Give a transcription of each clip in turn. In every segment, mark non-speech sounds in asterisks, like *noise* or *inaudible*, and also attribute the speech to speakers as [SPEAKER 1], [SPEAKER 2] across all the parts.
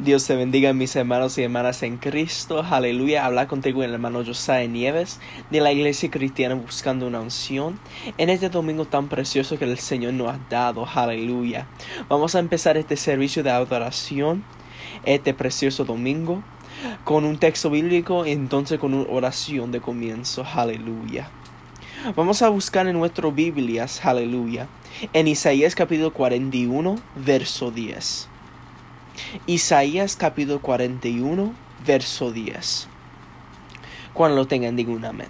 [SPEAKER 1] Dios te bendiga mis hermanos y hermanas en Cristo. Aleluya. Habla contigo el hermano Josiah Nieves de la Iglesia Cristiana buscando una unción en este domingo tan precioso que el Señor nos ha dado. Aleluya. Vamos a empezar este servicio de adoración este precioso domingo con un texto bíblico entonces con una oración de comienzo. Aleluya. Vamos a buscar en nuestras Biblias, aleluya, en Isaías capítulo 41, verso 10. Isaías capítulo 41, verso 10. Cuando lo tengan, digan amén.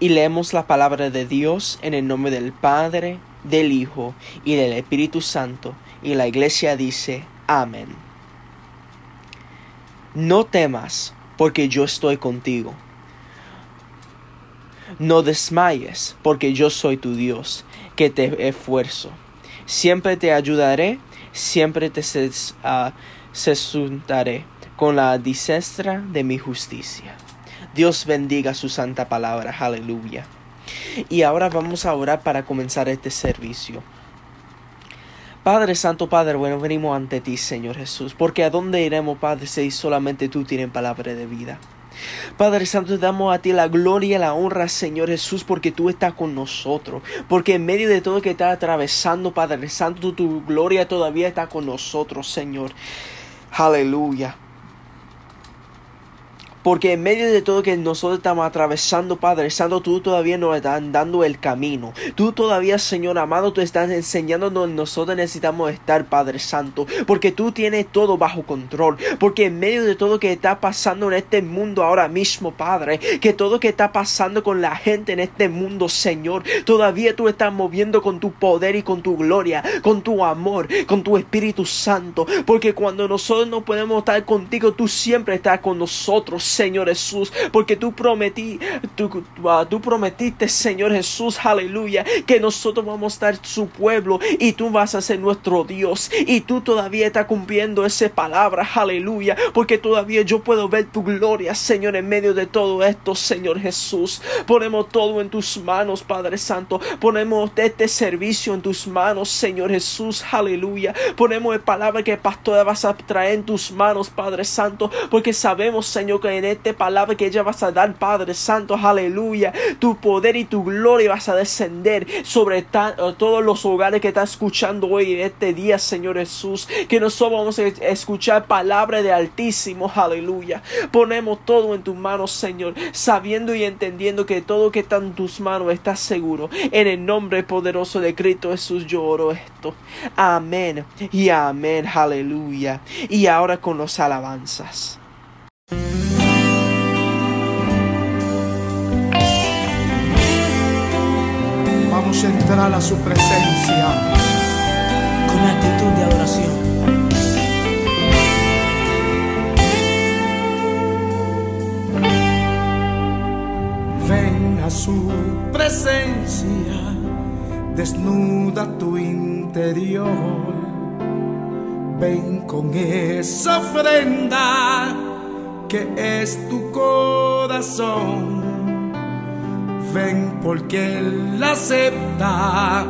[SPEAKER 1] Y leemos la palabra de Dios en el nombre del Padre, del Hijo y del Espíritu Santo. Y la iglesia dice, amén. No temas, porque yo estoy contigo. No desmayes, porque yo soy tu Dios, que te esfuerzo Siempre te ayudaré, siempre te sesuntaré uh, con la disestra de mi justicia. Dios bendiga su santa palabra. Aleluya. Y ahora vamos a orar para comenzar este servicio. Padre Santo, Padre bueno, venimos ante ti, Señor Jesús, porque a dónde iremos, Padre, si solamente tú tienes palabra de vida. Padre Santo, damos a ti la gloria y la honra, Señor Jesús, porque tú estás con nosotros. Porque en medio de todo que está atravesando, Padre Santo, tu gloria todavía está con nosotros, Señor. Aleluya. Porque en medio de todo que nosotros estamos atravesando, Padre Santo, tú todavía nos estás dando el camino. Tú todavía, Señor amado, tú estás enseñando donde nosotros necesitamos estar, Padre Santo. Porque tú tienes todo bajo control. Porque en medio de todo que está pasando en este mundo ahora mismo, Padre, que todo que está pasando con la gente en este mundo, Señor, todavía tú estás moviendo con tu poder y con tu gloria, con tu amor, con tu Espíritu Santo. Porque cuando nosotros no podemos estar contigo, tú siempre estás con nosotros. Señor Jesús, porque tú prometí, ah, tú, prometiste, Señor Jesús, aleluya, que nosotros vamos a estar su pueblo y tú vas a ser nuestro Dios y tú todavía estás cumpliendo esa palabra, aleluya, porque todavía yo puedo ver tu gloria, Señor, en medio de todo esto, Señor Jesús. Ponemos todo en tus manos, Padre Santo. Ponemos este servicio en tus manos, Señor Jesús, aleluya. Ponemos la palabra que pastor vas a traer en tus manos, Padre Santo, porque sabemos, Señor, que en esta palabra que ella vas a dar, Padre Santo, aleluya. Tu poder y tu gloria vas a descender sobre eh, todos los hogares que están escuchando hoy en este día, Señor Jesús. Que nosotros vamos a escuchar palabra de Altísimo, aleluya. Ponemos todo en tus manos, Señor, sabiendo y entendiendo que todo que está en tus manos está seguro. En el nombre poderoso de Cristo Jesús yo oro esto. Amén y amén, aleluya. Y ahora con los alabanzas.
[SPEAKER 2] Entrar a su presencia
[SPEAKER 3] con actitud de adoración.
[SPEAKER 2] Ven a su presencia, desnuda tu interior. Ven con esa ofrenda que es tu corazón ven porque Él la acepta,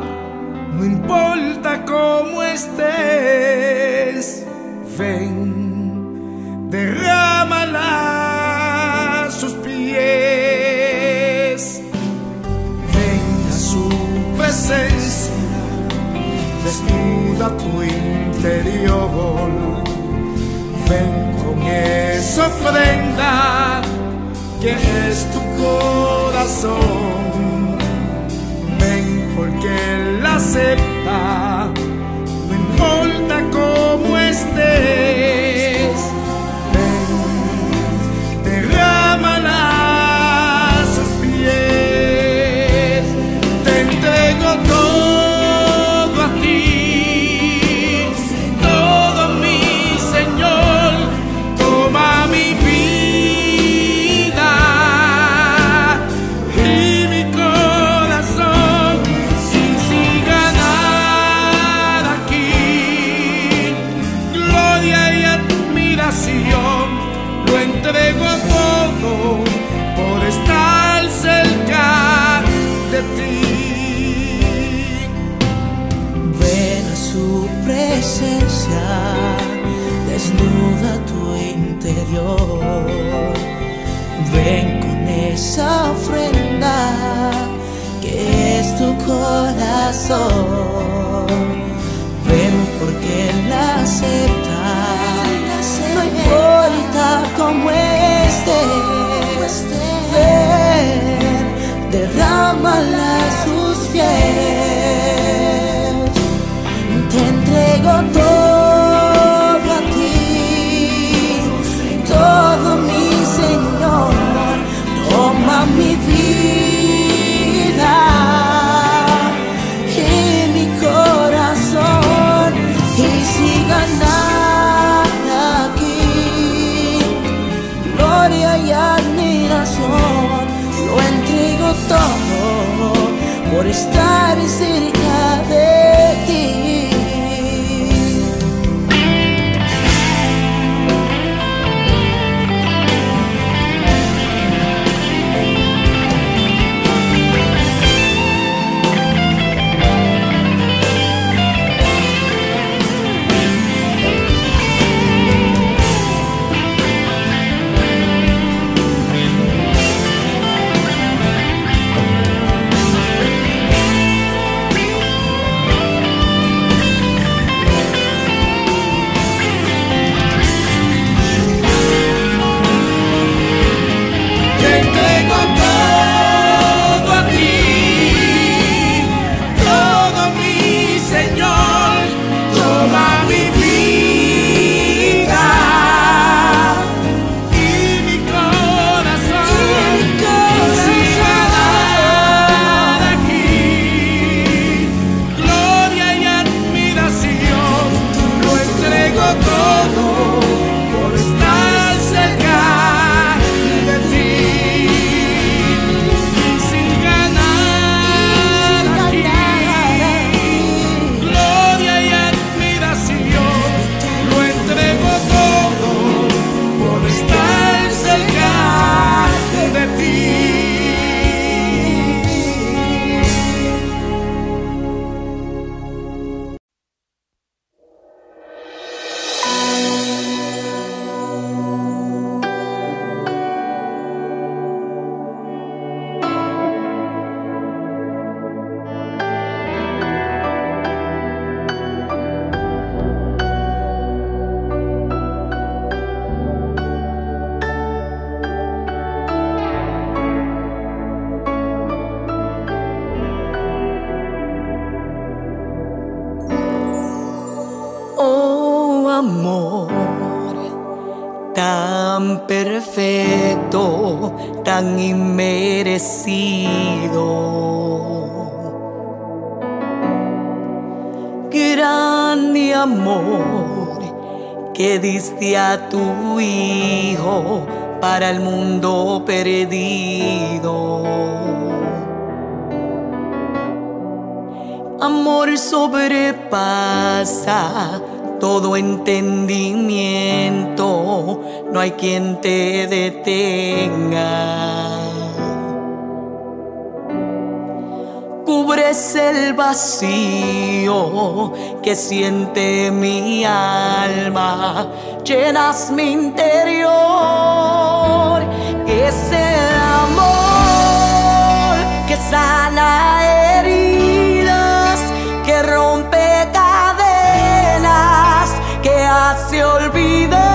[SPEAKER 2] no importa cómo estés, ven, derrámala a sus pies, ven a su presencia, desnuda tu interior, ven con esa ofrenda que es tu corazón. Ven porque Él acepta, no importa cómo estés.
[SPEAKER 3] tu Hijo para el mundo perdido. Amor sobrepasa todo entendimiento, no hay quien te detenga. Cubres el vacío que siente mi alma llenas mi interior. Ese amor que sana heridas, que rompe cadenas, que hace olvidar.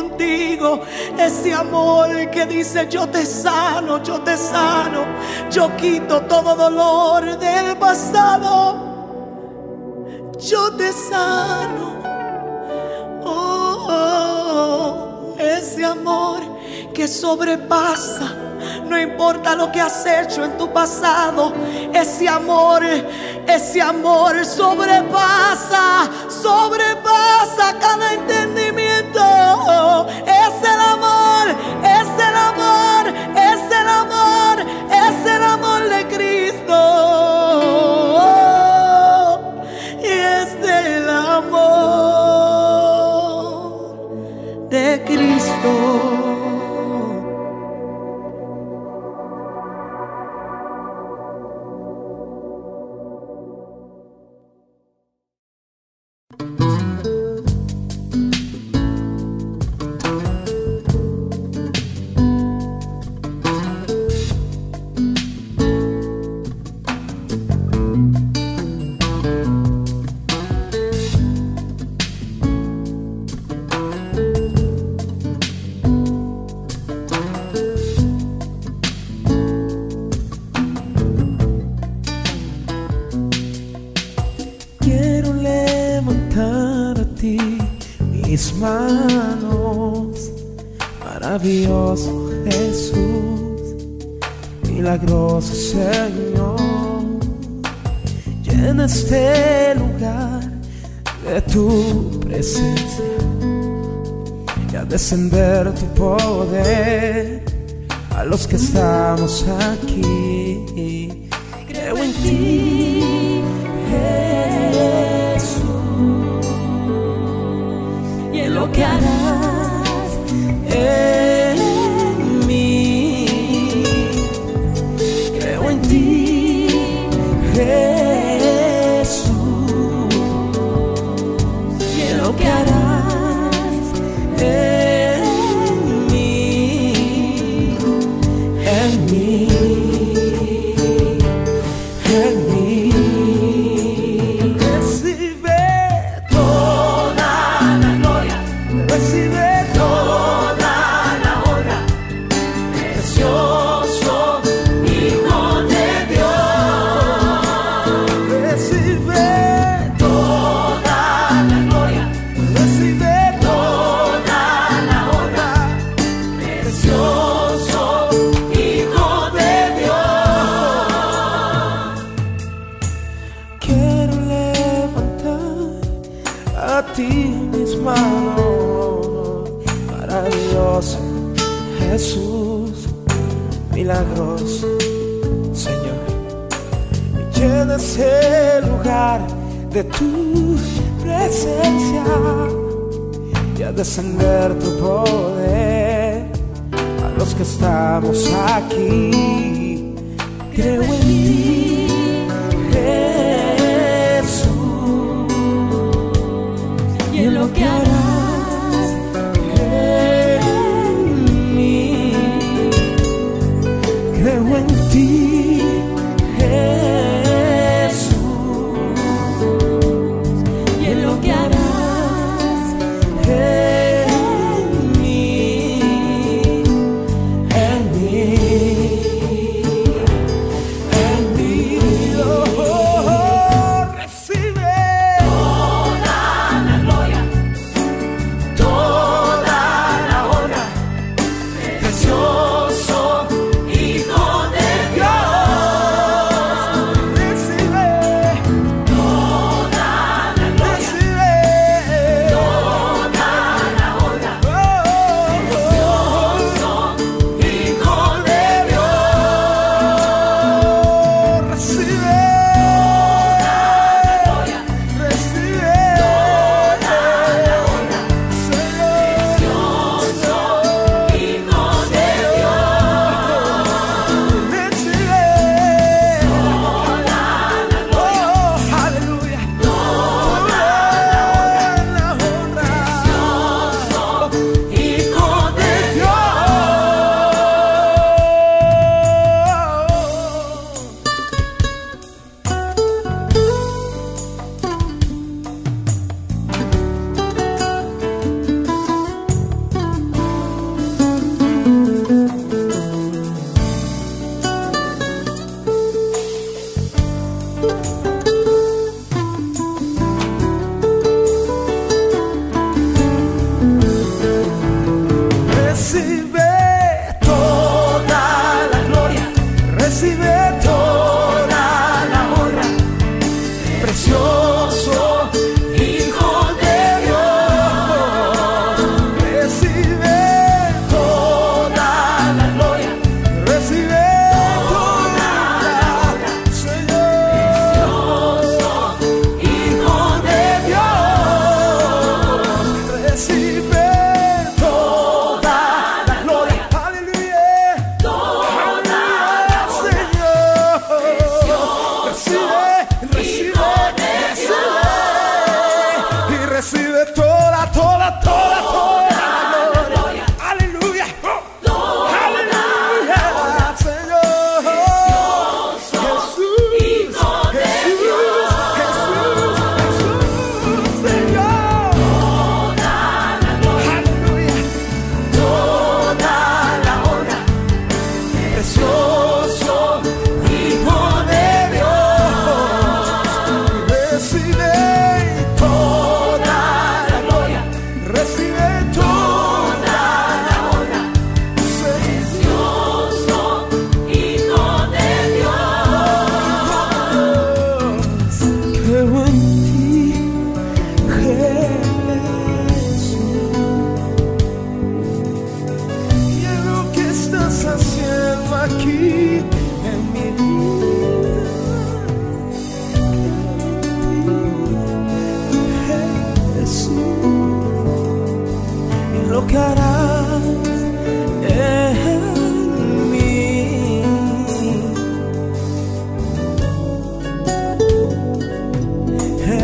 [SPEAKER 3] Contigo. Ese amor que dice yo te sano, yo te sano, yo quito todo dolor del pasado. Yo te sano. Oh, oh, ese amor que sobrepasa. No importa lo que has hecho en tu pasado, ese amor, ese amor sobrepasa, sobrepasa cada entendimiento. Es el amor, es el amor, es el amor, es el amor de Cristo. Y es el amor de Cristo.
[SPEAKER 2] Maravilloso Jesús, milagroso Señor. Llena este lugar de tu presencia y a descender tu poder a los que estamos aquí. Creo en ti, Jesús, y en lo que harás en descender tu poder a los que estamos aquí. Creo en ti,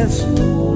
[SPEAKER 3] last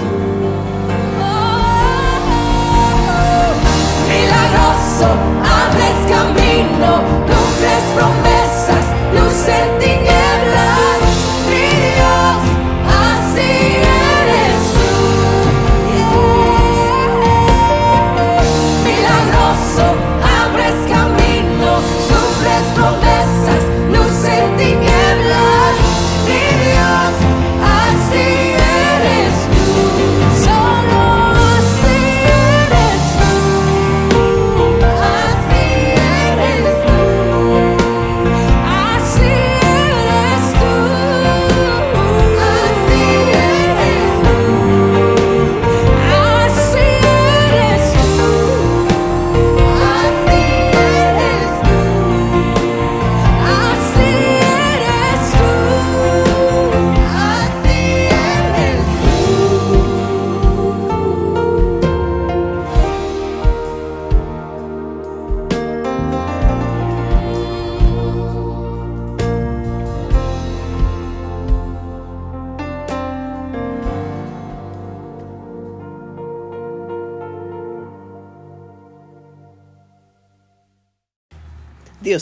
[SPEAKER 1] passo, avresti cammino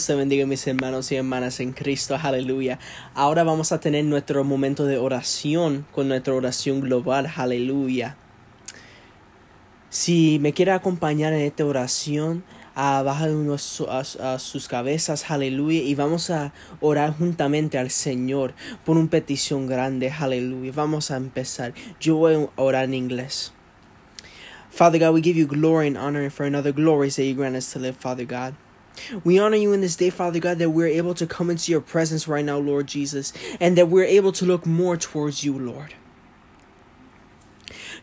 [SPEAKER 1] Dios te bendiga mis hermanos y hermanas en Cristo, aleluya. Ahora vamos a tener nuestro momento de oración con nuestra oración global, aleluya. Si me quiere acompañar en esta oración, baja a, a, sus cabezas, aleluya, y vamos a orar juntamente al Señor por una petición grande, aleluya. Vamos a empezar. Yo voy a orar en inglés. Father God, we give you glory and honor for another glory that you grant us to live, Father God. We honor you in this day, Father God, that we're able to come into your presence right now, Lord Jesus, and that we're able to look more towards you, Lord.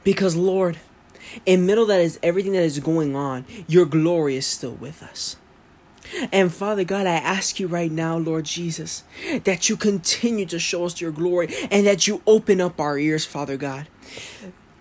[SPEAKER 1] Because, Lord, in middle that is everything that is going on, your glory is still with us. And Father God, I ask you right now, Lord Jesus, that you continue to show us your glory and that you open up our ears, Father God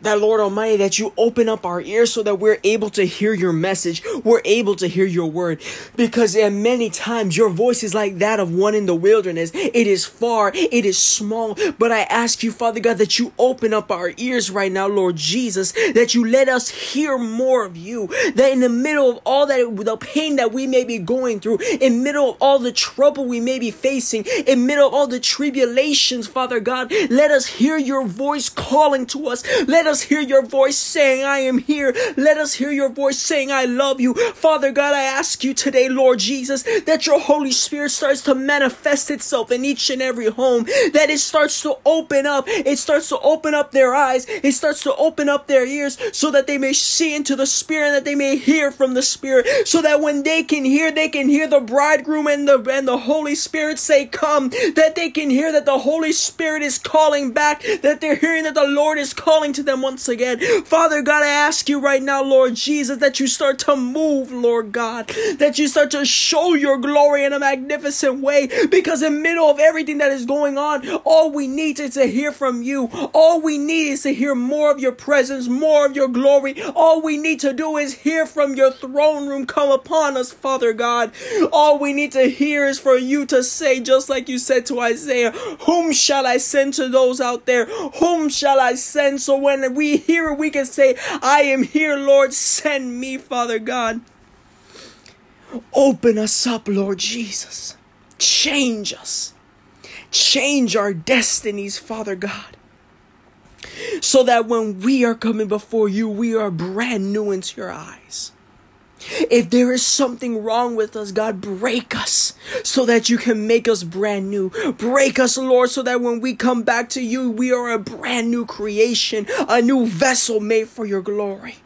[SPEAKER 1] that Lord Almighty, that you open up our ears so that we're able to hear your message, we're able to hear your word. Because in many times your voice is like that of one in the wilderness. It is far, it is small. But I ask you, Father God, that you open up our ears right now, Lord Jesus, that you let us hear more of you. That in the middle of all that the pain that we may be going through, in middle of all the trouble we may be facing, in middle of all the tribulations, Father God, let us hear your voice calling to us. Let let us hear your voice saying, I am here. Let us hear your voice saying, I love you. Father God, I ask you today, Lord Jesus, that your Holy Spirit starts to manifest itself in each and every home, that it starts to open up. It starts to open up their eyes. It starts to open up their ears so that they may see into the Spirit, and that they may hear from the Spirit, so that when they can hear, they can hear the bridegroom and the, and the Holy Spirit say, Come, that they can hear that the Holy Spirit is calling back, that they're hearing that the Lord is calling to them them once again. Father God, I ask you right now, Lord Jesus, that you start to move, Lord God, that you start to show your glory in a magnificent way. Because in the middle of everything that is going on, all we need is to hear from you. All we need is to hear more of your presence, more of your glory. All we need to do is hear from your throne room come upon us, Father God. All we need to hear is for you to say, just like you said to Isaiah, Whom shall I send to those out there? Whom shall I send? So when when we hear we can say, I am here, Lord, send me, Father God. Open us up, Lord Jesus. Change us. Change our destinies, Father God. So that when we are coming before you, we are brand new into your eyes. If there is something wrong with us, God, break us so that you can make us brand new. Break us, Lord, so that when we come back to you, we are a brand new creation, a new vessel made for your glory.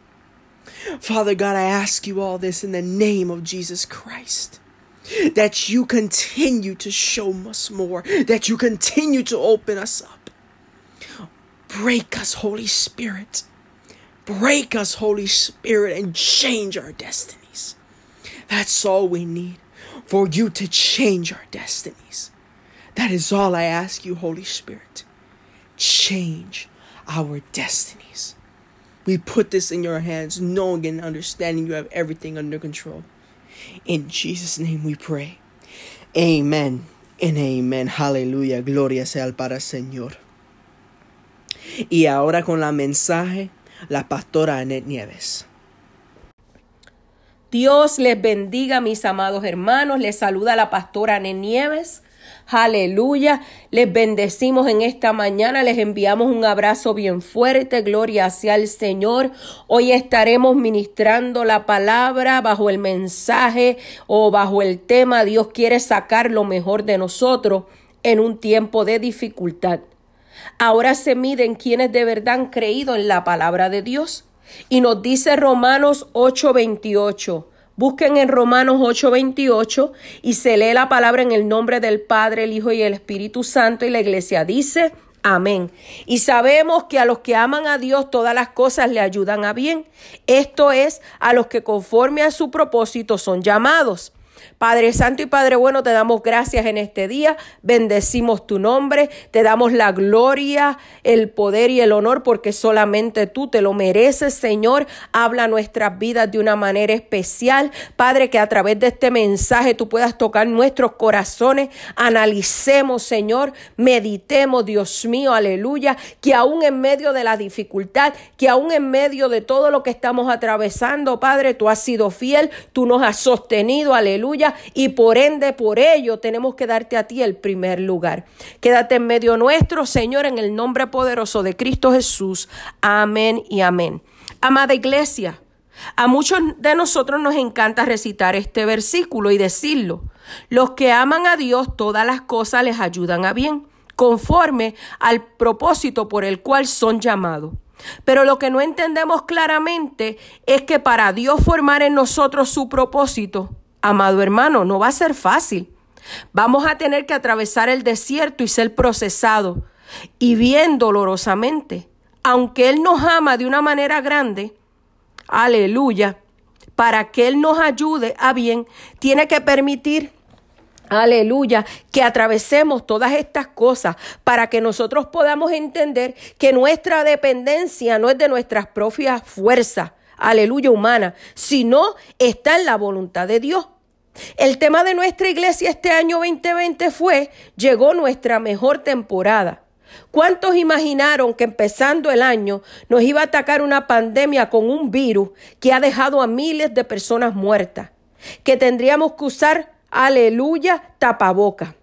[SPEAKER 1] Father God, I ask you all this in the name of Jesus Christ. That you continue to show us more, that you continue to open us up. Break us, Holy Spirit. Break us, Holy Spirit, and change our destinies. That's all we need for you to change our destinies. That is all I ask you, Holy Spirit. Change our destinies. We put this in your hands, knowing and understanding you have everything under control. In Jesus' name we pray. Amen and amen. Hallelujah. Gloria sea al Padre Señor. Y ahora con la mensaje la pastora Anet Nieves.
[SPEAKER 4] Dios les bendiga, mis amados hermanos. Les saluda la pastora Anet Nieves. Aleluya. Les bendecimos en esta mañana. Les enviamos un abrazo bien fuerte. Gloria hacia el Señor. Hoy estaremos ministrando la palabra bajo el mensaje o bajo el tema Dios quiere sacar lo mejor de nosotros en un tiempo de dificultad. Ahora se miden quienes de verdad han creído en la palabra de Dios. Y nos dice Romanos 8:28. Busquen en Romanos 8:28 y se lee la palabra en el nombre del Padre, el Hijo y el Espíritu Santo y la iglesia dice, amén. Y sabemos que a los que aman a Dios todas las cosas le ayudan a bien. Esto es a los que conforme a su propósito son llamados. Padre Santo y Padre Bueno, te damos gracias en este día, bendecimos tu nombre, te damos la gloria, el poder y el honor porque solamente tú te lo mereces, Señor. Habla nuestras vidas de una manera especial, Padre, que a través de este mensaje tú puedas tocar nuestros corazones, analicemos, Señor, meditemos, Dios mío, aleluya, que aún en medio de la dificultad, que aún en medio de todo lo que estamos atravesando, Padre, tú has sido fiel, tú nos has sostenido, aleluya y por ende, por ello, tenemos que darte a ti el primer lugar. Quédate en medio nuestro, Señor, en el nombre poderoso de Cristo Jesús. Amén y amén. Amada iglesia, a muchos de nosotros nos encanta recitar este versículo y decirlo. Los que aman a Dios, todas las cosas les ayudan a bien, conforme al propósito por el cual son llamados. Pero lo que no entendemos claramente es que para Dios formar en nosotros su propósito, amado hermano, no va a ser fácil. Vamos a tener que atravesar el desierto y ser procesados, y bien dolorosamente. Aunque Él nos ama de una manera grande, aleluya, para que Él nos ayude a bien, tiene que permitir Aleluya, que atravesemos todas estas cosas para que nosotros podamos entender que nuestra dependencia no es de nuestras propias fuerzas, aleluya, humana, sino está en la voluntad de Dios. El tema de nuestra iglesia este año 2020 fue, llegó nuestra mejor temporada. ¿Cuántos imaginaron que empezando el año nos iba a atacar una pandemia con un virus que ha dejado a miles de personas muertas? Que tendríamos que usar aleluya, tapaboca.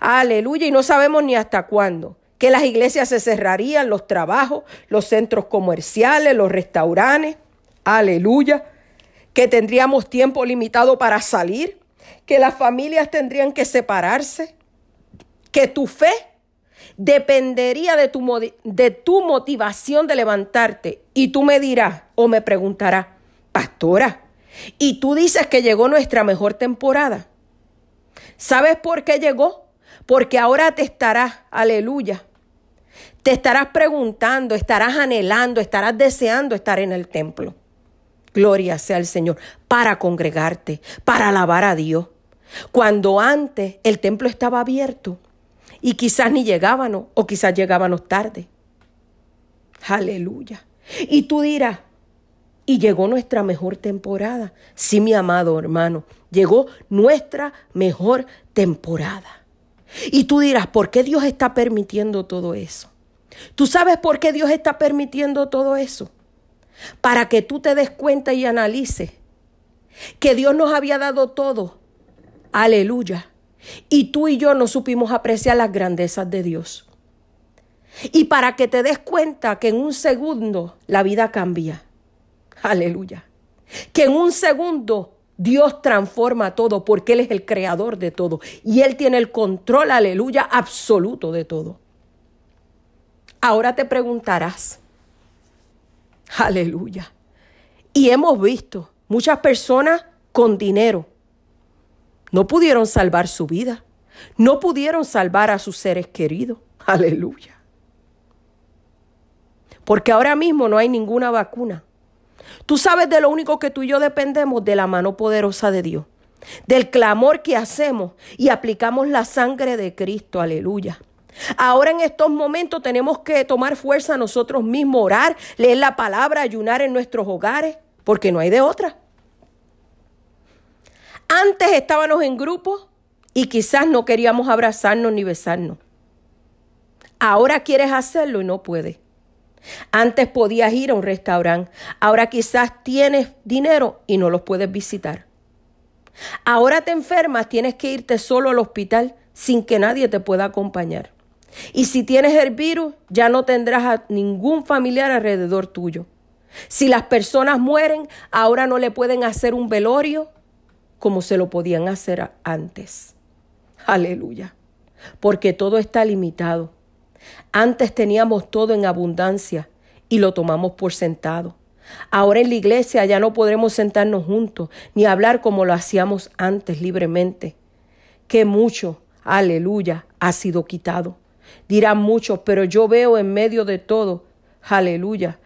[SPEAKER 4] Aleluya, y no sabemos ni hasta cuándo. Que las iglesias se cerrarían, los trabajos, los centros comerciales, los restaurantes. Aleluya. Que tendríamos tiempo limitado para salir. Que las familias tendrían que separarse. Que tu fe dependería de tu, de tu motivación de levantarte. Y tú me dirás o me preguntarás, pastora, y tú dices que llegó nuestra mejor temporada. ¿Sabes por qué llegó? Porque ahora te estarás, aleluya, te estarás preguntando, estarás anhelando, estarás deseando estar en el templo. Gloria sea al Señor, para congregarte, para alabar a Dios. Cuando antes el templo estaba abierto y quizás ni llegábamos o quizás llegábamos tarde. Aleluya. Y tú dirás, y llegó nuestra mejor temporada. Sí, mi amado hermano, llegó nuestra mejor temporada. Y tú dirás, ¿por qué Dios está permitiendo todo eso? ¿Tú sabes por qué Dios está permitiendo todo eso? Para que tú te des cuenta y analices que Dios nos había dado todo. Aleluya. Y tú y yo no supimos apreciar las grandezas de Dios. Y para que te des cuenta que en un segundo la vida cambia. Aleluya. Que en un segundo Dios transforma todo porque Él es el creador de todo y Él tiene el control, aleluya, absoluto de todo. Ahora te preguntarás, aleluya. Y hemos visto muchas personas con dinero. No pudieron salvar su vida. No pudieron salvar a sus seres queridos. Aleluya. Porque ahora mismo no hay ninguna vacuna. Tú sabes de lo único que tú y yo dependemos, de la mano poderosa de Dios, del clamor que hacemos y aplicamos la sangre de Cristo, aleluya. Ahora en estos momentos tenemos que tomar fuerza nosotros mismos, orar, leer la palabra, ayunar en nuestros hogares, porque no hay de otra. Antes estábamos en grupos y quizás no queríamos abrazarnos ni besarnos. Ahora quieres hacerlo y no puedes. Antes podías ir a un restaurante, ahora quizás tienes dinero y no los puedes visitar. Ahora te enfermas, tienes que irte solo al hospital sin que nadie te pueda acompañar. Y si tienes el virus, ya no tendrás a ningún familiar alrededor tuyo. Si las personas mueren, ahora no le pueden hacer un velorio como se lo podían hacer antes. Aleluya. Porque todo está limitado. Antes teníamos todo en abundancia y lo tomamos por sentado. Ahora en la iglesia ya no podremos sentarnos juntos ni hablar como lo hacíamos antes libremente. Que mucho, aleluya, ha sido quitado. Dirán muchos, pero yo veo en medio de todo, aleluya,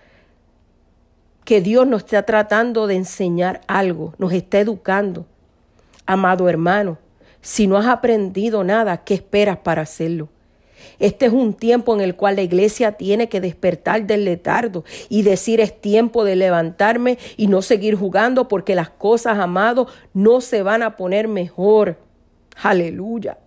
[SPEAKER 4] que Dios nos está tratando de enseñar algo, nos está educando. Amado hermano, si no has aprendido nada, ¿qué esperas para hacerlo? Este es un tiempo en el cual la iglesia tiene que despertar del letardo y decir es tiempo de levantarme y no seguir jugando porque las cosas, amados, no se van a poner mejor. Aleluya.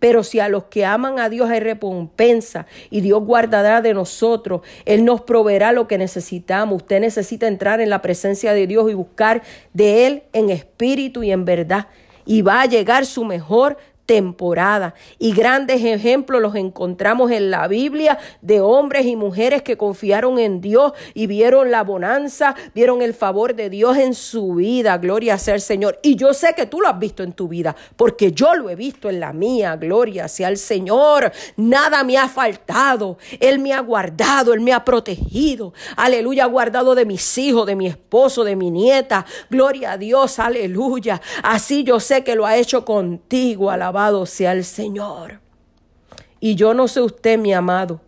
[SPEAKER 4] Pero si a los que aman a Dios hay recompensa y Dios guardará de nosotros, Él nos proveerá lo que necesitamos. Usted necesita entrar en la presencia de Dios y buscar de Él en espíritu y en verdad. Y va a llegar su mejor temporada. Y grandes ejemplos los encontramos en la Biblia de hombres y mujeres que confiaron en Dios y vieron la bonanza, vieron el favor de Dios en su vida. Gloria sea el Señor. Y yo sé que tú lo has visto en tu vida, porque yo lo he visto en la mía. Gloria sea el Señor. Nada me ha faltado. Él me ha guardado, Él me ha protegido. Aleluya, guardado de mis hijos, de mi esposo, de mi nieta. Gloria a Dios, aleluya. Así yo sé que lo ha hecho contigo. Alabado sea el Señor. Y yo no sé usted, mi amado,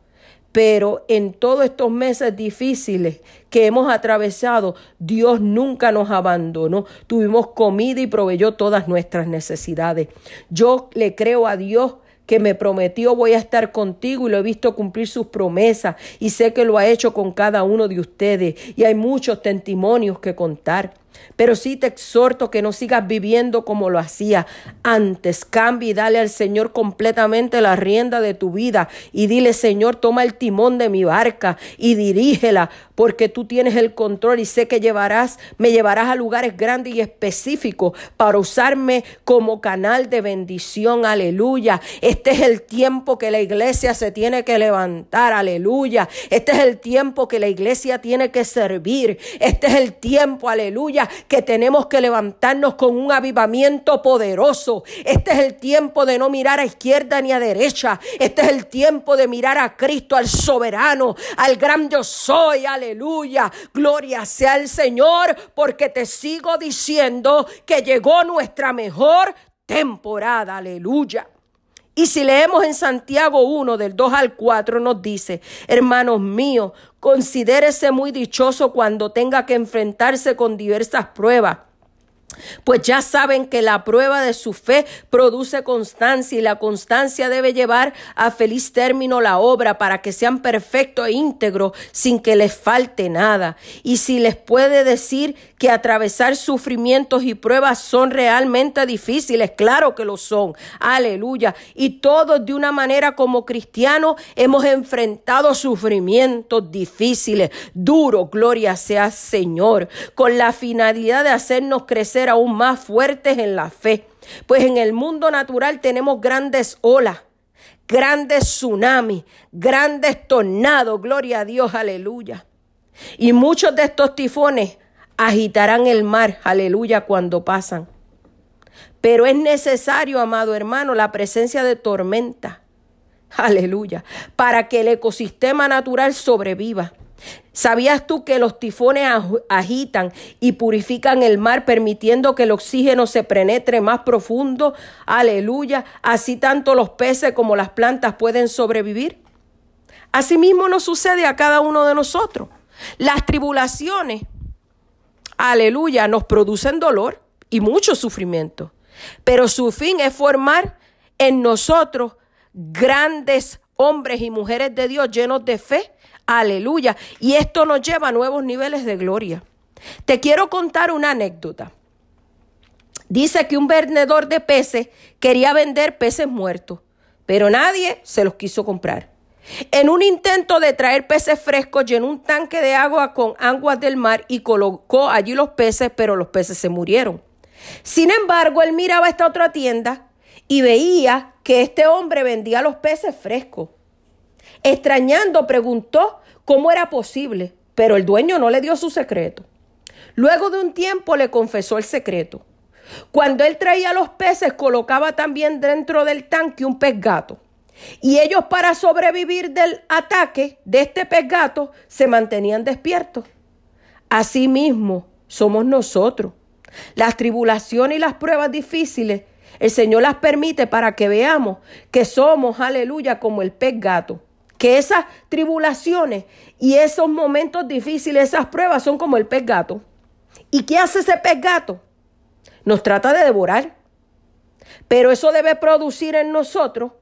[SPEAKER 4] pero en todos estos meses difíciles que hemos atravesado, Dios nunca nos abandonó. Tuvimos comida y proveyó todas nuestras necesidades. Yo le creo a Dios que me prometió voy a estar contigo y lo he visto cumplir sus promesas y sé que lo ha hecho con cada uno de ustedes y hay muchos testimonios que contar. Pero sí te exhorto que no sigas viviendo como lo hacía antes. Cambia y dale al Señor completamente la rienda de tu vida. Y dile, Señor, toma el timón de mi barca y dirígela, porque tú tienes el control y sé que llevarás, me llevarás a lugares grandes y específicos para usarme como canal de bendición. Aleluya. Este es el tiempo que la iglesia se tiene que levantar. Aleluya. Este es el tiempo que la iglesia tiene que servir. Este es el tiempo, aleluya que tenemos que levantarnos con un avivamiento poderoso. Este es el tiempo de no mirar a izquierda ni a derecha. Este es el tiempo de mirar a Cristo, al soberano, al gran yo soy. Aleluya. Gloria sea el Señor, porque te sigo diciendo que llegó nuestra mejor temporada. Aleluya. Y si leemos en Santiago 1 del 2 al 4 nos dice, hermanos míos, considérese muy dichoso cuando tenga que enfrentarse con diversas pruebas pues ya saben que la prueba de su fe produce constancia y la constancia debe llevar a feliz término la obra para que sean perfectos e íntegros sin que les falte nada. Y si les puede decir que atravesar sufrimientos y pruebas son realmente difíciles, claro que lo son. Aleluya. Y todos de una manera como cristianos hemos enfrentado sufrimientos difíciles, duros, gloria sea Señor, con la finalidad de hacernos crecer aún más fuertes en la fe. Pues en el mundo natural tenemos grandes olas, grandes tsunamis, grandes tornados, gloria a Dios, aleluya. Y muchos de estos tifones agitarán el mar, aleluya, cuando pasan. Pero es necesario, amado hermano, la presencia de tormenta, aleluya, para que el ecosistema natural sobreviva. ¿Sabías tú que los tifones agitan y purifican el mar permitiendo que el oxígeno se penetre más profundo? Aleluya. Así tanto los peces como las plantas pueden sobrevivir. Asimismo nos sucede a cada uno de nosotros. Las tribulaciones, aleluya, nos producen dolor y mucho sufrimiento. Pero su fin es formar en nosotros grandes hombres y mujeres de Dios llenos de fe Aleluya. Y esto nos lleva a nuevos niveles de gloria. Te quiero contar una anécdota. Dice que un vendedor de peces quería vender peces muertos, pero nadie se los quiso comprar. En un intento de traer peces frescos, llenó un tanque de agua con aguas del mar y colocó allí los peces, pero los peces se murieron. Sin embargo, él miraba esta otra tienda y veía que este hombre vendía los peces frescos. Extrañando, preguntó cómo era posible, pero el dueño no le dio su secreto. Luego de un tiempo le confesó el secreto. Cuando él traía los peces, colocaba también dentro del tanque un pez gato. Y ellos para sobrevivir del ataque de este pez gato se mantenían despiertos. Asimismo somos nosotros. Las tribulaciones y las pruebas difíciles, el Señor las permite para que veamos que somos, aleluya, como el pez gato que esas tribulaciones y esos momentos difíciles, esas pruebas son como el pez gato. ¿Y qué hace ese pez gato? Nos trata de devorar. Pero eso debe producir en nosotros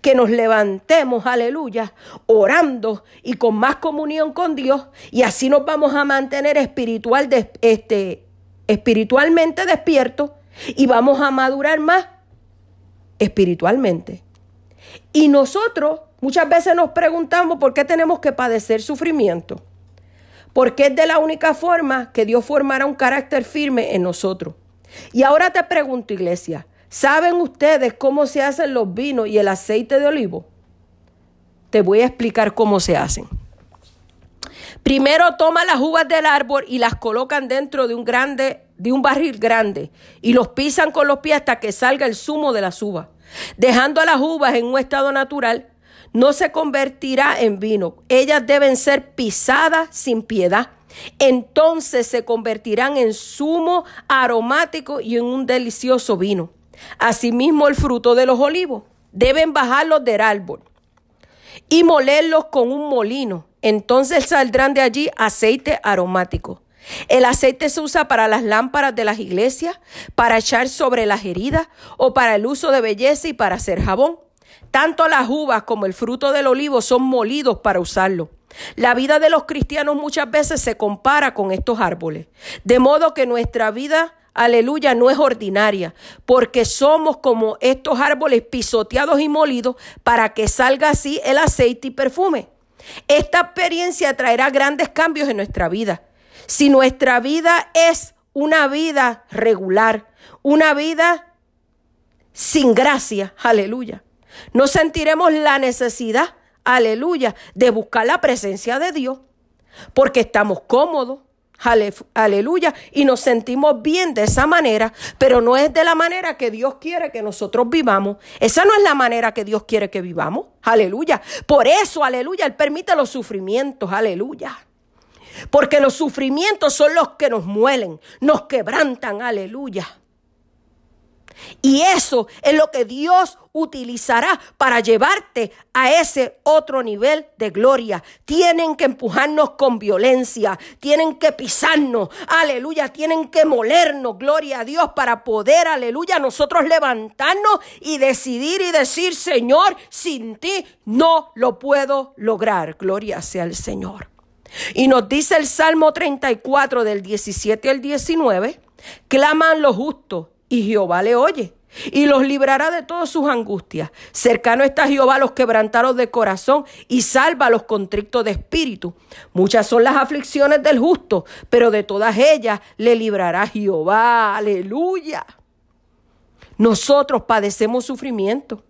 [SPEAKER 4] que nos levantemos, aleluya, orando y con más comunión con Dios y así nos vamos a mantener espiritual este, espiritualmente despiertos y vamos a madurar más espiritualmente. Y nosotros muchas veces nos preguntamos por qué tenemos que padecer sufrimiento. Porque es de la única forma que Dios formará un carácter firme en nosotros. Y ahora te pregunto, iglesia, ¿saben ustedes cómo se hacen los vinos y el aceite de olivo? Te voy a explicar cómo se hacen. Primero toma las uvas del árbol y las colocan dentro de un grande, de un barril grande, y los pisan con los pies hasta que salga el zumo de las uvas. Dejando a las uvas en un estado natural, no se convertirá en vino. Ellas deben ser pisadas sin piedad. Entonces se convertirán en zumo aromático y en un delicioso vino. Asimismo, el fruto de los olivos. Deben bajarlos del árbol y molerlos con un molino. Entonces saldrán de allí aceite aromático. El aceite se usa para las lámparas de las iglesias, para echar sobre las heridas o para el uso de belleza y para hacer jabón. Tanto las uvas como el fruto del olivo son molidos para usarlo. La vida de los cristianos muchas veces se compara con estos árboles, de modo que nuestra vida, aleluya, no es ordinaria, porque somos como estos árboles pisoteados y molidos para que salga así el aceite y perfume. Esta experiencia traerá grandes cambios en nuestra vida. Si nuestra vida es una vida regular, una vida sin gracia, aleluya, no sentiremos la necesidad, aleluya, de buscar la presencia de Dios, porque estamos cómodos, aleluya, y nos sentimos bien de esa manera, pero no es de la manera que Dios quiere que nosotros vivamos. Esa no es la manera que Dios quiere que vivamos, aleluya. Por eso, aleluya, Él permite los sufrimientos, aleluya. Porque los sufrimientos son los que nos muelen, nos quebrantan, aleluya. Y eso es lo que Dios utilizará para llevarte a ese otro nivel de gloria. Tienen que empujarnos con violencia, tienen que pisarnos, aleluya, tienen que molernos, gloria a Dios, para poder, aleluya, nosotros levantarnos y decidir y decir, Señor, sin ti no lo puedo lograr. Gloria sea el Señor. Y nos dice el Salmo 34 del 17 al 19, claman los justos y Jehová le oye y los librará de todas sus angustias. Cercano está Jehová a los quebrantados de corazón y salva a los contrictos de espíritu. Muchas son las aflicciones del justo, pero de todas ellas le librará Jehová. Aleluya. Nosotros padecemos sufrimiento,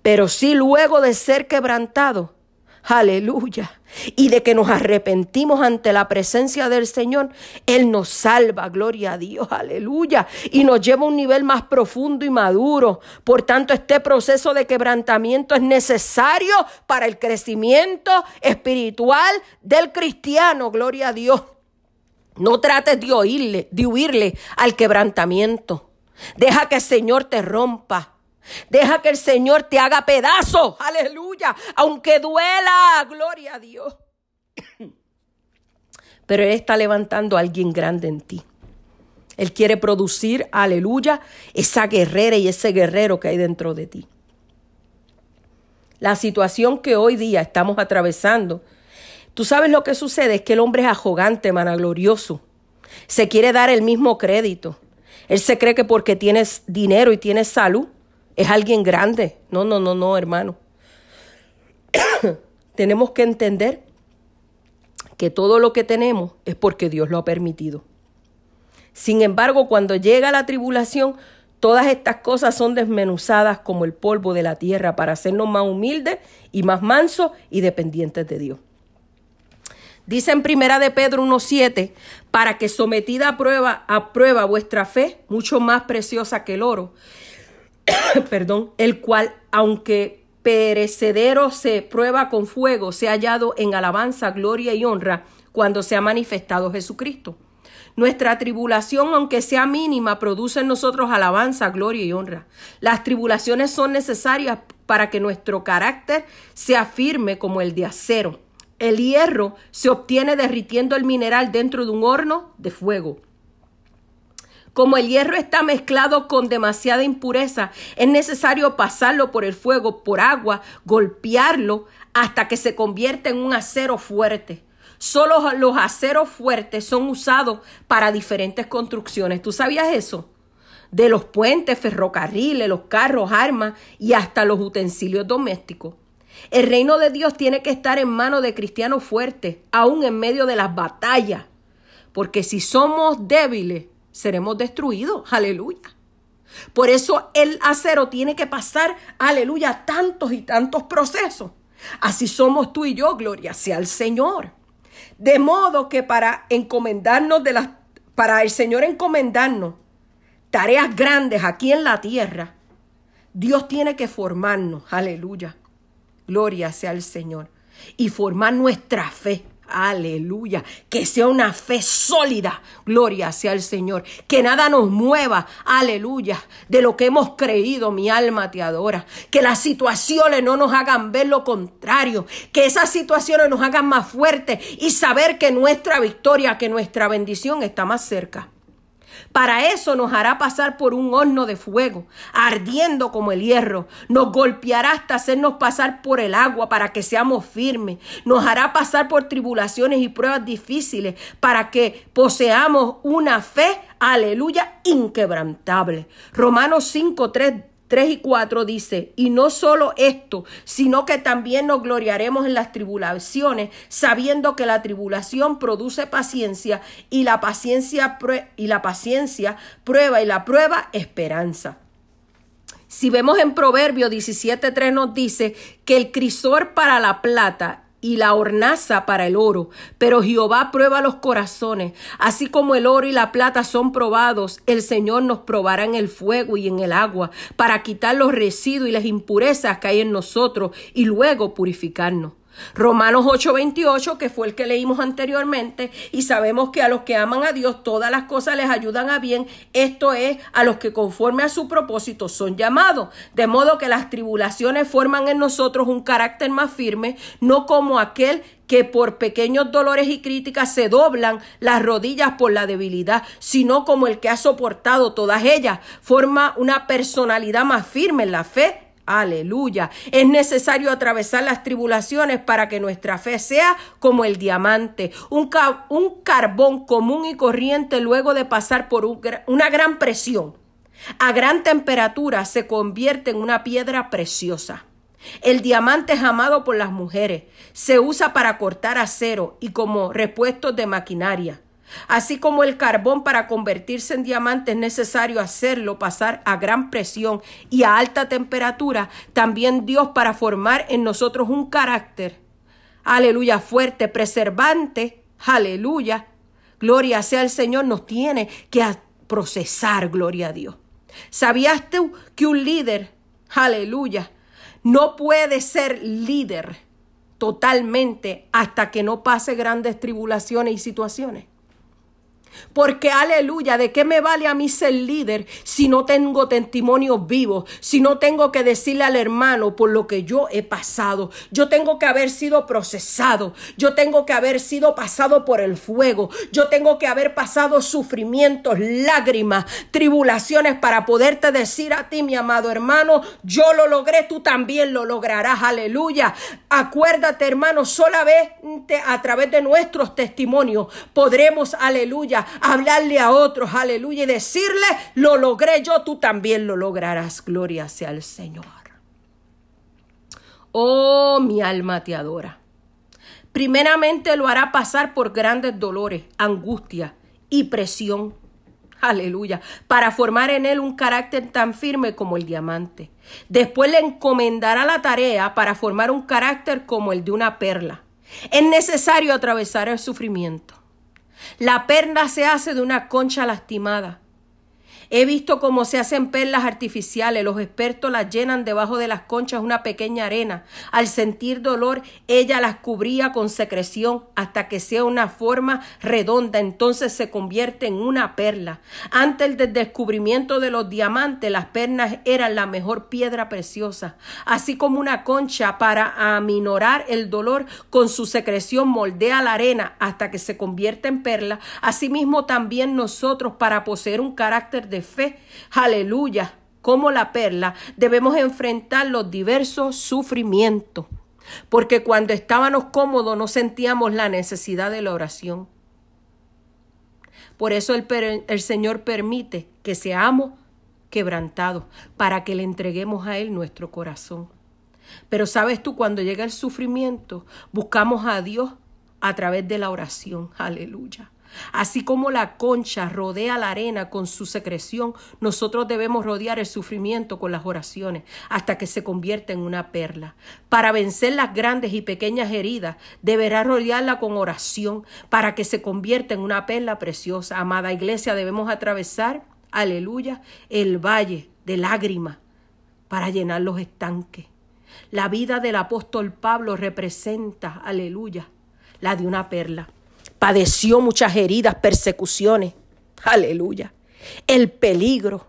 [SPEAKER 4] pero si luego de ser quebrantados Aleluya. Y de que nos arrepentimos ante la presencia del Señor, Él nos salva, gloria a Dios, aleluya. Y nos lleva a un nivel más profundo y maduro. Por tanto, este proceso de quebrantamiento es necesario para el crecimiento espiritual del cristiano, gloria a Dios. No trates de oírle, de huirle al quebrantamiento. Deja que el Señor te rompa. Deja que el Señor te haga pedazo. Aleluya. Aunque duela. Gloria a Dios. *clears throat* Pero Él está levantando a alguien grande en ti. Él quiere producir, aleluya, esa guerrera y ese guerrero que hay dentro de ti. La situación que hoy día estamos atravesando, tú sabes lo que sucede, es que el hombre es arrogante, managlorioso. Se quiere dar el mismo crédito. Él se cree que porque tienes dinero y tienes salud, es alguien grande. No, no, no, no, hermano. *coughs* tenemos que entender que todo lo que tenemos es porque Dios lo ha permitido. Sin embargo, cuando llega la tribulación, todas estas cosas son desmenuzadas como el polvo de la tierra para hacernos más humildes y más mansos y dependientes de Dios. Dice en primera de Pedro 1.7, para que sometida a prueba, a prueba vuestra fe, mucho más preciosa que el oro, *coughs* perdón, el cual, aunque perecedero se prueba con fuego, se ha hallado en alabanza, gloria y honra cuando se ha manifestado Jesucristo. Nuestra tribulación, aunque sea mínima, produce en nosotros alabanza, gloria y honra. Las tribulaciones son necesarias para que nuestro carácter sea firme como el de acero. El hierro se obtiene derritiendo el mineral dentro de un horno de fuego. Como el hierro está mezclado con demasiada impureza, es necesario pasarlo por el fuego, por agua, golpearlo hasta que se convierta en un acero fuerte. Solo los aceros fuertes son usados para diferentes construcciones. ¿Tú sabías eso? de los puentes, ferrocarriles, los carros, armas y hasta los utensilios domésticos. El reino de Dios tiene que estar en manos de cristianos fuertes, aún en medio de las batallas, porque si somos débiles, seremos destruidos. Aleluya. Por eso el acero tiene que pasar, aleluya, tantos y tantos procesos. Así somos tú y yo, gloria sea al Señor. De modo que para encomendarnos de las, para el Señor encomendarnos tareas grandes aquí en la tierra, Dios tiene que formarnos, aleluya. Gloria sea al Señor. Y formar nuestra fe. Aleluya. Que sea una fe sólida. Gloria sea al Señor. Que nada nos mueva. Aleluya. De lo que hemos creído, mi alma te adora. Que las situaciones no nos hagan ver lo contrario. Que esas situaciones nos hagan más fuertes y saber que nuestra victoria, que nuestra bendición está más cerca. Para eso nos hará pasar por un horno de fuego, ardiendo como el hierro. Nos golpeará hasta hacernos pasar por el agua para que seamos firmes. Nos hará pasar por tribulaciones y pruebas difíciles para que poseamos una fe, aleluya, inquebrantable. Romanos 5, 3 3 y 4 dice, y no solo esto, sino que también nos gloriaremos en las tribulaciones, sabiendo que la tribulación produce paciencia y la paciencia, y la paciencia prueba y la prueba esperanza. Si vemos en Proverbio 17.3 nos dice que el crisor para la plata y la hornaza para el oro. Pero Jehová prueba los corazones. Así como el oro y la plata son probados, el Señor nos probará en el fuego y en el agua para quitar los residuos y las impurezas que hay en nosotros y luego purificarnos. Romanos 8:28, que fue el que leímos anteriormente, y sabemos que a los que aman a Dios todas las cosas les ayudan a bien, esto es, a los que conforme a su propósito son llamados, de modo que las tribulaciones forman en nosotros un carácter más firme, no como aquel que por pequeños dolores y críticas se doblan las rodillas por la debilidad, sino como el que ha soportado todas ellas, forma una personalidad más firme en la fe Aleluya. Es necesario atravesar las tribulaciones para que nuestra fe sea como el diamante, un, un carbón común y corriente luego de pasar por una gran presión. A gran temperatura se convierte en una piedra preciosa. El diamante es amado por las mujeres. Se usa para cortar acero y como repuestos de maquinaria. Así como el carbón para convertirse en diamante es necesario hacerlo pasar a gran presión y a alta temperatura, también Dios para formar en nosotros un carácter, aleluya, fuerte, preservante, aleluya, gloria sea el Señor, nos tiene que procesar, gloria a Dios. ¿Sabías tú que un líder, aleluya, no puede ser líder totalmente hasta que no pase grandes tribulaciones y situaciones? Porque aleluya, ¿de qué me vale a mí ser líder si no tengo testimonios vivos? Si no tengo que decirle al hermano por lo que yo he pasado. Yo tengo que haber sido procesado. Yo tengo que haber sido pasado por el fuego. Yo tengo que haber pasado sufrimientos, lágrimas, tribulaciones para poderte decir a ti, mi amado hermano, yo lo logré, tú también lo lograrás. Aleluya. Acuérdate, hermano, solamente a través de nuestros testimonios podremos, aleluya, hablarle a otros, aleluya, y decirle, lo logré yo, tú también lo lograrás. Gloria sea al Señor. Oh, mi alma te adora. Primeramente lo hará pasar por grandes dolores, angustia y presión. Aleluya. Para formar en él un carácter tan firme como el diamante. Después le encomendará la tarea para formar un carácter como el de una perla. Es necesario atravesar el sufrimiento. La perla se hace de una concha lastimada. He visto cómo se hacen perlas artificiales. Los expertos las llenan debajo de las conchas una pequeña arena. Al sentir dolor, ella las cubría con secreción hasta que sea una forma redonda. Entonces se convierte en una perla. Antes del descubrimiento de los diamantes, las perlas eran la mejor piedra preciosa. Así como una concha para aminorar el dolor con su secreción moldea la arena hasta que se convierte en perla. Asimismo también nosotros para poseer un carácter de fe, aleluya, como la perla, debemos enfrentar los diversos sufrimientos. Porque cuando estábamos cómodos no sentíamos la necesidad de la oración. Por eso el, el Señor permite que seamos quebrantados, para que le entreguemos a Él nuestro corazón. Pero sabes tú, cuando llega el sufrimiento, buscamos a Dios a través de la oración. Aleluya. Así como la concha rodea la arena con su secreción, nosotros debemos rodear el sufrimiento con las oraciones hasta que se convierta en una perla. Para vencer las grandes y pequeñas heridas, deberá rodearla con oración para que se convierta en una perla preciosa. Amada iglesia, debemos atravesar, aleluya, el valle de lágrimas para llenar los estanques. La vida del apóstol Pablo representa, aleluya, la de una perla padeció muchas heridas, persecuciones. Aleluya. El peligro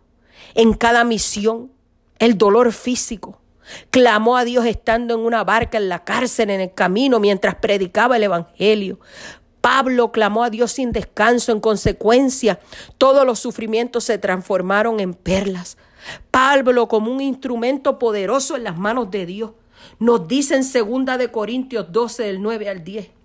[SPEAKER 4] en cada misión, el dolor físico. Clamó a Dios estando en una barca en la cárcel, en el camino, mientras predicaba el Evangelio. Pablo clamó a Dios sin descanso. En consecuencia, todos los sufrimientos se transformaron en perlas. Pablo como un instrumento poderoso en las manos de Dios. Nos dice en 2 de Corintios 12 del 9 al 10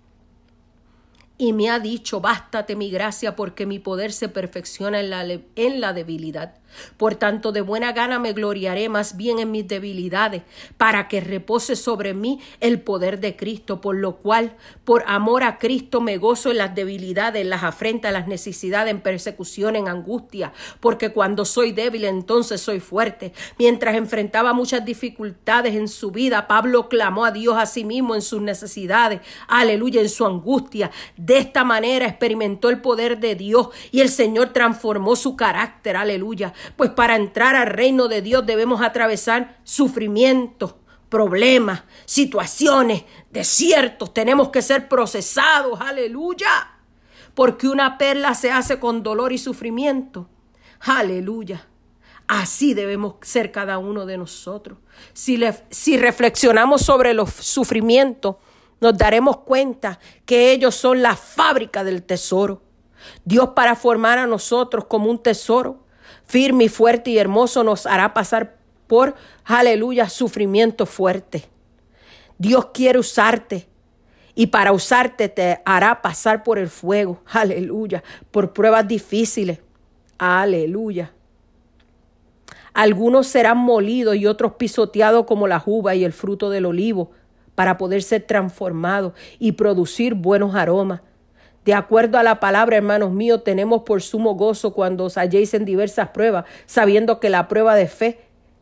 [SPEAKER 4] y me ha dicho, bástate mi gracia porque mi poder se perfecciona en la, en la debilidad. Por tanto, de buena gana me gloriaré más bien en mis debilidades, para que repose sobre mí el poder de Cristo, por lo cual, por amor a Cristo, me gozo en las debilidades, en las afrentas, en las necesidades, en persecución, en angustia, porque cuando soy débil, entonces soy fuerte. Mientras enfrentaba muchas dificultades en su vida, Pablo clamó a Dios a sí mismo en sus necesidades, aleluya, en su angustia. De esta manera experimentó el poder de Dios y el Señor transformó su carácter, aleluya. Pues para entrar al reino de Dios debemos atravesar sufrimientos, problemas, situaciones, desiertos. Tenemos que ser procesados, aleluya. Porque una perla se hace con dolor y sufrimiento. Aleluya. Así debemos ser cada uno de nosotros. Si, si reflexionamos sobre los sufrimientos, nos daremos cuenta que ellos son la fábrica del tesoro. Dios para formar a nosotros como un tesoro firme y fuerte y hermoso nos hará pasar por, aleluya, sufrimiento fuerte. Dios quiere usarte y para usarte te hará pasar por el fuego, aleluya, por pruebas difíciles, aleluya. Algunos serán molidos y otros pisoteados como la uva y el fruto del olivo para poder ser transformados y producir buenos aromas. De acuerdo a la palabra, hermanos míos, tenemos por sumo gozo cuando os halléis en diversas pruebas, sabiendo que la prueba de fe,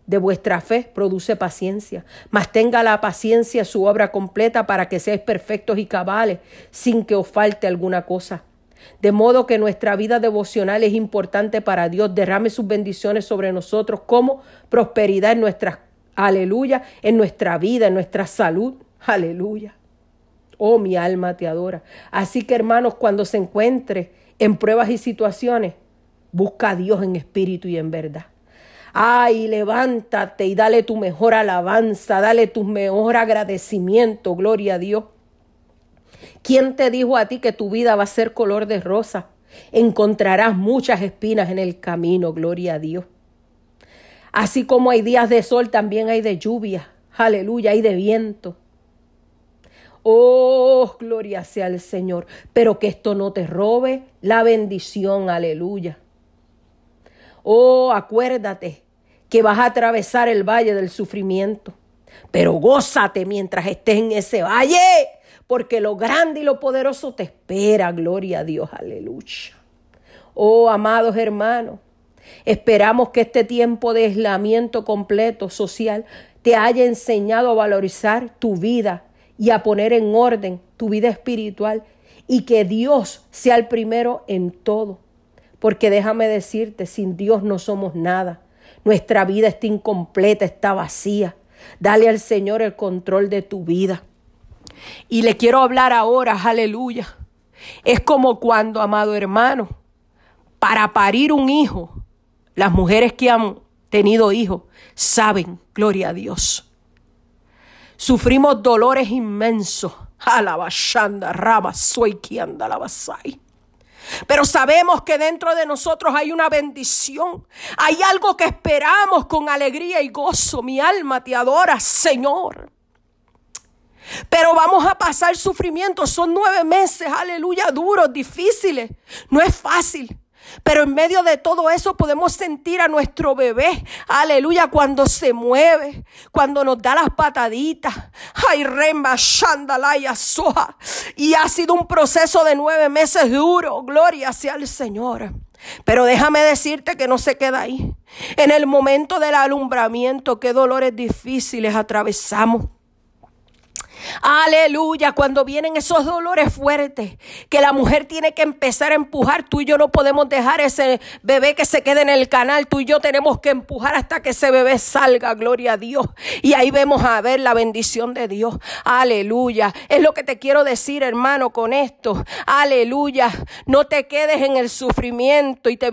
[SPEAKER 4] de vuestra fe, produce paciencia. Mas tenga la paciencia su obra completa para que seáis perfectos y cabales, sin que os falte alguna cosa. De modo que nuestra vida devocional es importante para Dios. Derrame sus bendiciones sobre nosotros como prosperidad en nuestra, aleluya, en nuestra vida, en nuestra salud. Aleluya. Oh, mi alma te adora. Así que hermanos, cuando se encuentre en pruebas y situaciones, busca a Dios en espíritu y en verdad. Ay, levántate y dale tu mejor alabanza, dale tu mejor agradecimiento, gloria a Dios. ¿Quién te dijo a ti que tu vida va a ser color de rosa? Encontrarás muchas espinas en el camino, gloria a Dios. Así como hay días de sol, también hay de lluvia, aleluya, hay de viento. Oh, gloria sea al Señor. Pero que esto no te robe la bendición. Aleluya. Oh, acuérdate que vas a atravesar el valle del sufrimiento. Pero gózate mientras estés en ese valle, porque lo grande y lo poderoso te espera. Gloria a Dios. Aleluya. Oh, amados hermanos, esperamos que este tiempo de aislamiento completo social te haya enseñado a valorizar tu vida y a poner en orden tu vida espiritual y que Dios sea el primero en todo. Porque déjame decirte, sin Dios no somos nada. Nuestra vida está incompleta, está vacía. Dale al Señor el control de tu vida. Y le quiero hablar ahora, aleluya. Es como cuando, amado hermano, para parir un hijo, las mujeres que han tenido hijos saben, gloria a Dios, Sufrimos dolores inmensos. Alabashanda, raba, soy quien la basai. Pero sabemos que dentro de nosotros hay una bendición. Hay algo que esperamos con alegría y gozo. Mi alma te adora, Señor. Pero vamos a pasar sufrimiento. Son nueve meses, aleluya, duros, difíciles. No es fácil. Pero en medio de todo eso podemos sentir a nuestro bebé, aleluya, cuando se mueve, cuando nos da las pataditas. Ay, remba, shandalaya, soja. Y ha sido un proceso de nueve meses duro. Gloria sea el Señor. Pero déjame decirte que no se queda ahí. En el momento del alumbramiento, qué dolores difíciles atravesamos. Aleluya, cuando vienen esos dolores fuertes, que la mujer tiene que empezar a empujar, tú y yo no podemos dejar ese bebé que se quede en el canal, tú y yo tenemos que empujar hasta que ese bebé salga, gloria a Dios. Y ahí vemos a ver la bendición de Dios. Aleluya. Es lo que te quiero decir, hermano, con esto. Aleluya. No te quedes en el sufrimiento y te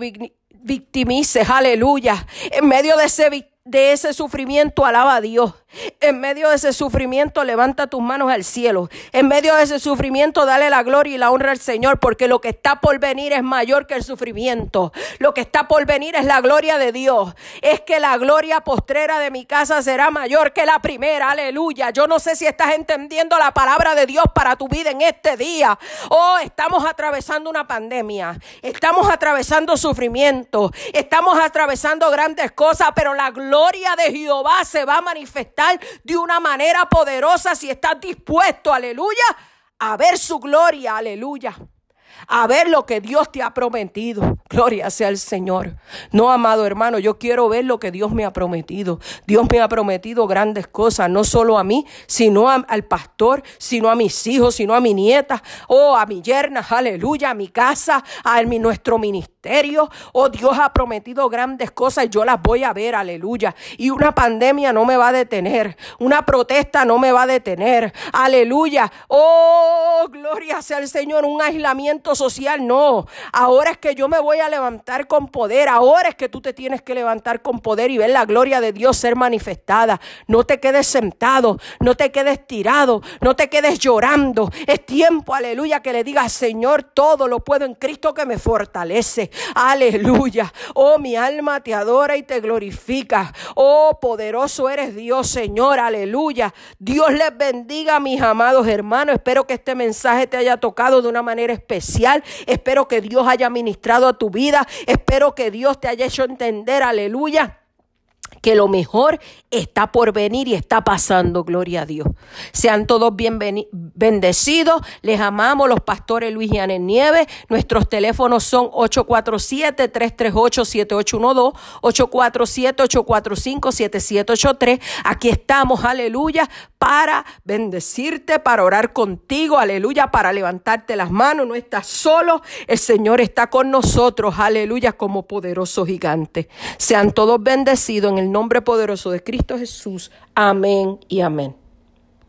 [SPEAKER 4] victimices, aleluya. En medio de ese, de ese sufrimiento, alaba a Dios. En medio de ese sufrimiento, levanta tus manos al cielo. En medio de ese sufrimiento, dale la gloria y la honra al Señor, porque lo que está por venir es mayor que el sufrimiento. Lo que está por venir es la gloria de Dios. Es que la gloria postrera de mi casa será mayor que la primera. Aleluya. Yo no sé si estás entendiendo la palabra de Dios para tu vida en este día. Oh, estamos atravesando una pandemia. Estamos atravesando sufrimiento. Estamos atravesando grandes cosas, pero la gloria de Jehová se va a manifestar de una manera poderosa si estás dispuesto, aleluya, a ver su gloria, aleluya a ver lo que Dios te ha prometido. Gloria sea al Señor. No, amado hermano, yo quiero ver lo que Dios me ha prometido. Dios me ha prometido grandes cosas, no solo a mí, sino al pastor, sino a mis hijos, sino a mi nieta, oh, a mi yerna, aleluya, a mi casa, a nuestro ministerio. Oh, Dios ha prometido grandes cosas y yo las voy a ver, aleluya. Y una pandemia no me va a detener, una protesta no me va a detener, aleluya. Oh, gloria sea al Señor, un aislamiento social, no. Ahora es que yo me voy a levantar con poder. Ahora es que tú te tienes que levantar con poder y ver la gloria de Dios ser manifestada. No te quedes sentado, no te quedes tirado, no te quedes llorando. Es tiempo, aleluya, que le digas, Señor, todo lo puedo en Cristo que me fortalece. Aleluya. Oh, mi alma te adora y te glorifica. Oh, poderoso eres Dios, Señor. Aleluya. Dios les bendiga, mis amados hermanos. Espero que este mensaje te haya tocado de una manera especial Espero que Dios haya ministrado a tu vida. Espero que Dios te haya hecho entender, aleluya que lo mejor está por venir y está pasando, gloria a Dios. Sean todos bendecidos, les amamos los pastores Luis y Anel Nieves, nuestros teléfonos son 847-338-7812, 847-845-7783, aquí estamos, aleluya, para bendecirte, para orar contigo, aleluya, para levantarte las manos, no estás solo, el Señor está con nosotros, aleluya, como poderoso gigante. Sean todos bendecidos en nombre poderoso de Cristo Jesús. Amén y amén.